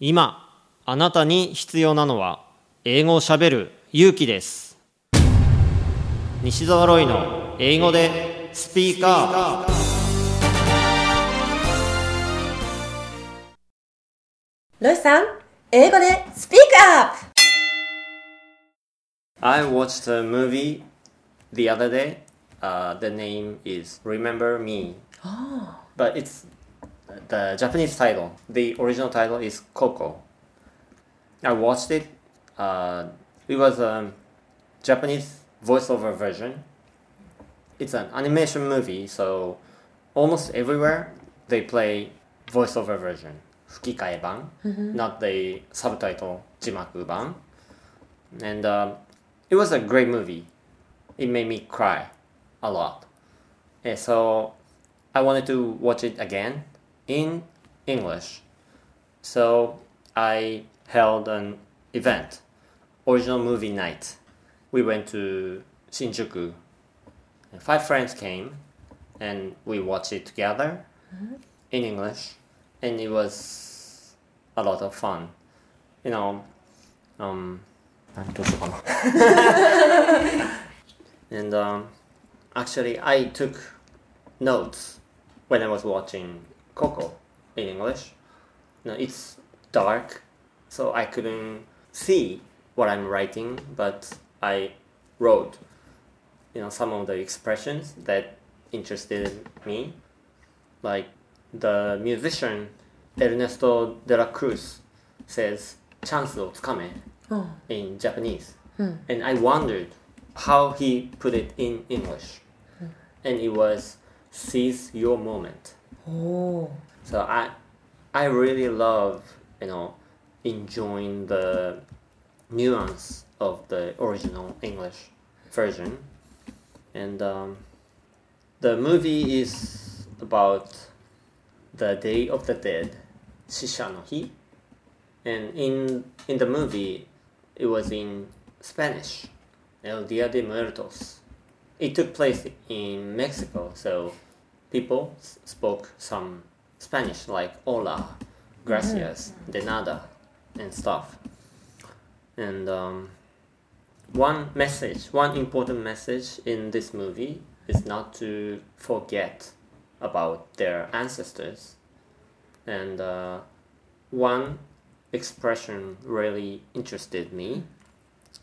今あなたに必要なのは英語をしゃべる勇気です西澤ロイの英語でスピーカーロイさん、英語でスピークアップ I watched a movie the other day. Uh, the name is Remember Me. But it's the Japanese title, the original title is Coco. I watched it. Uh, it was a Japanese voiceover version. It's an animation movie, so almost everywhere they play voiceover version, fukikae ban, mm-hmm. not the subtitle jimaku ban. And uh, it was a great movie. It made me cry a lot. And so I wanted to watch it again in English. So I held an event, original movie night. We went to Shinjuku. Five friends came and we watched it together mm-hmm. in English, and it was a lot of fun. You know, um, and um, actually, I took notes when I was watching Coco in English. You know, it's dark, so I couldn't see what I'm writing, but I wrote, you know, some of the expressions that interested me, like the musician Ernesto de la Cruz says, "chance をつかめ." in Japanese. And I wondered how he put it in English. And it was seize your moment. Oh. So I, I really love you know enjoying the nuance of the original English version, and um, the movie is about the Day of the Dead, Shisha no Hi, and in in the movie it was in Spanish, El Dia de Muertos. It took place in Mexico, so people s- spoke some Spanish like hola, gracias, de nada, and stuff. And um, one message, one important message in this movie is not to forget about their ancestors. And uh, one expression really interested me.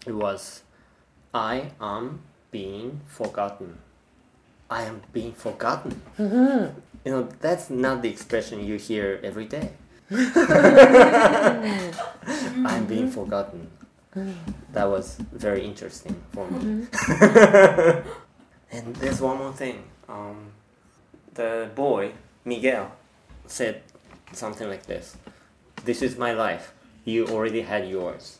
It was, I am being forgotten. I am being forgotten. Mm-hmm. You know, that's not the expression you hear every day. Mm-hmm. I'm being forgotten. Mm-hmm. That was very interesting for me. and there's one more thing. Um, the boy, Miguel, said something like this This is my life. You already had yours.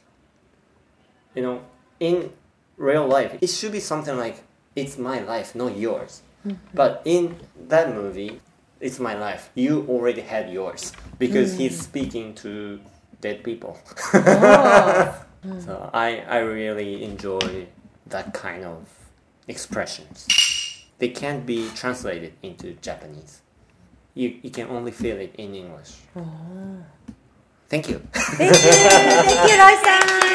You know, in real life, it should be something like, It's my life, not yours. Mm-hmm. But in that movie, It's my life. You already had yours. Because he's mm. speaking to dead people. Oh. So I, I really enjoy that kind of expressions. They can't be translated into Japanese. You, you can only feel it in English. Oh. Thank you. Thank you! Thank you, ロ